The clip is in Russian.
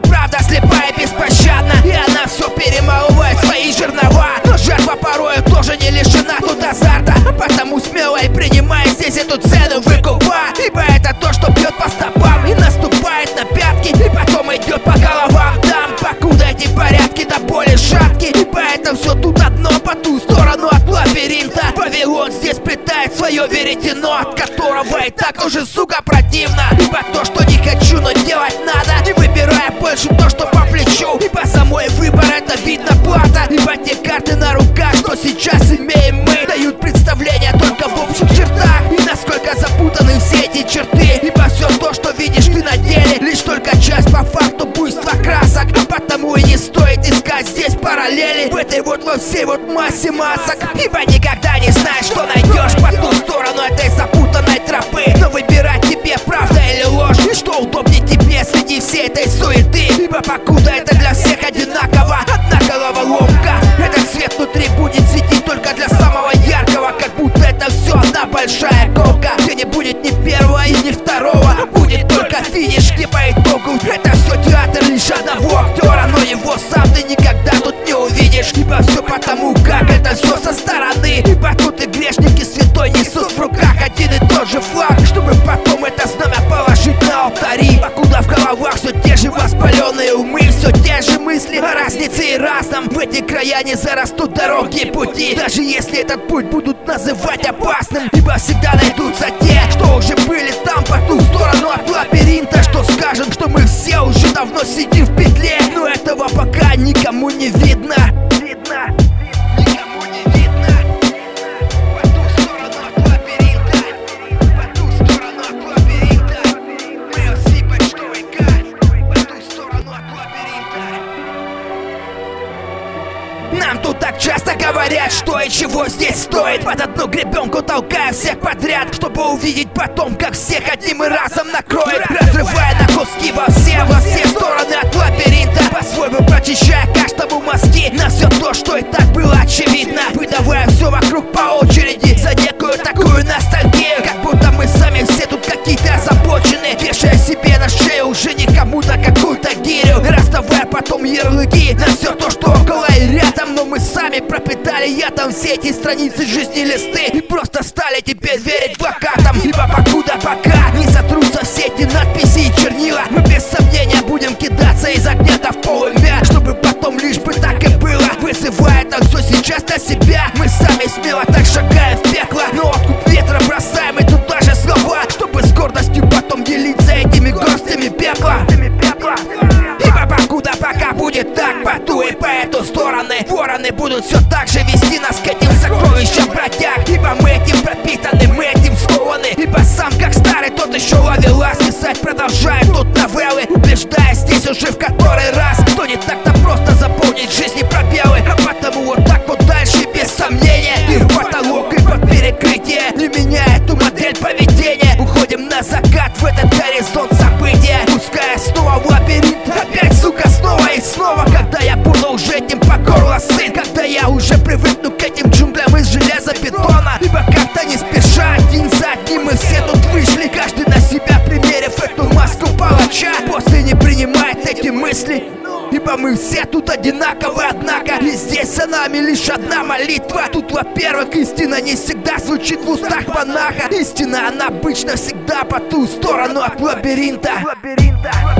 правда слепая беспощадна И она все перемалывает свои жернова. Но жертва порою тоже не лишена плетает свое веретено От которого и так уже, сука, противно Ибо то, что не хочу, но делать надо. Не выбирая больше то, что по плечу Ибо параллели В этой вот во всей вот массе масок. Ибо никогда не знаешь, что найдешь по ту сторону этой запутанной тропы. Но выбирать тебе правда или ложь И что удобнее тебе среди всей этой суеты. Ибо покуда это для всех одинаково Одна головоломка. Этот свет внутри будет светить только для самого яркого Как будто это все одна большая гонка Где не будет ни первого и ни второго Будет только финиш, где по итогу те же мысли о разнице и разном. В эти края не зарастут дороги и пути. Даже если этот путь будут называть опасным Ибо всегда найдутся те, что уже были там по ту сторону от лабиринта. Что скажем, что мы все уже давно сидим в петле Но этого пока никому не Видно говорят, что и чего здесь стоит. Под одну гребенку толкая всех подряд Чтобы увидеть потом, как всех одним и разом накроет Разрывая на куски во Расставая потом ярлыки на все то, что около и рядом. Но мы сами пропитали ядом все эти страницы жизни листы. И просто стали теперь верить плакатам Ибо все так же вести нас к этим сокровищам бродяг. Ибо мы этим пропитаны, мы этим скованы Ибо сам как старый тот еще ловелас Писать продолжает тут новеллы Убеждая здесь уже в который раз. Что не так-то просто заполнить жизни тут одинаковы, однако И здесь за нами лишь одна молитва. Тут, во-первых, истина не всегда звучит в устах монаха. Истина, она обычно всегда по ту сторону от лабиринта Лабиринта